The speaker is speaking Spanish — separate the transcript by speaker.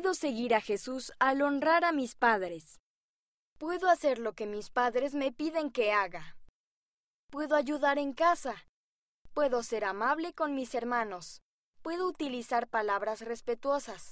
Speaker 1: Puedo seguir a Jesús al honrar a mis padres. Puedo hacer lo que mis padres me piden que haga. Puedo ayudar en casa. Puedo ser amable con mis hermanos. Puedo utilizar palabras respetuosas.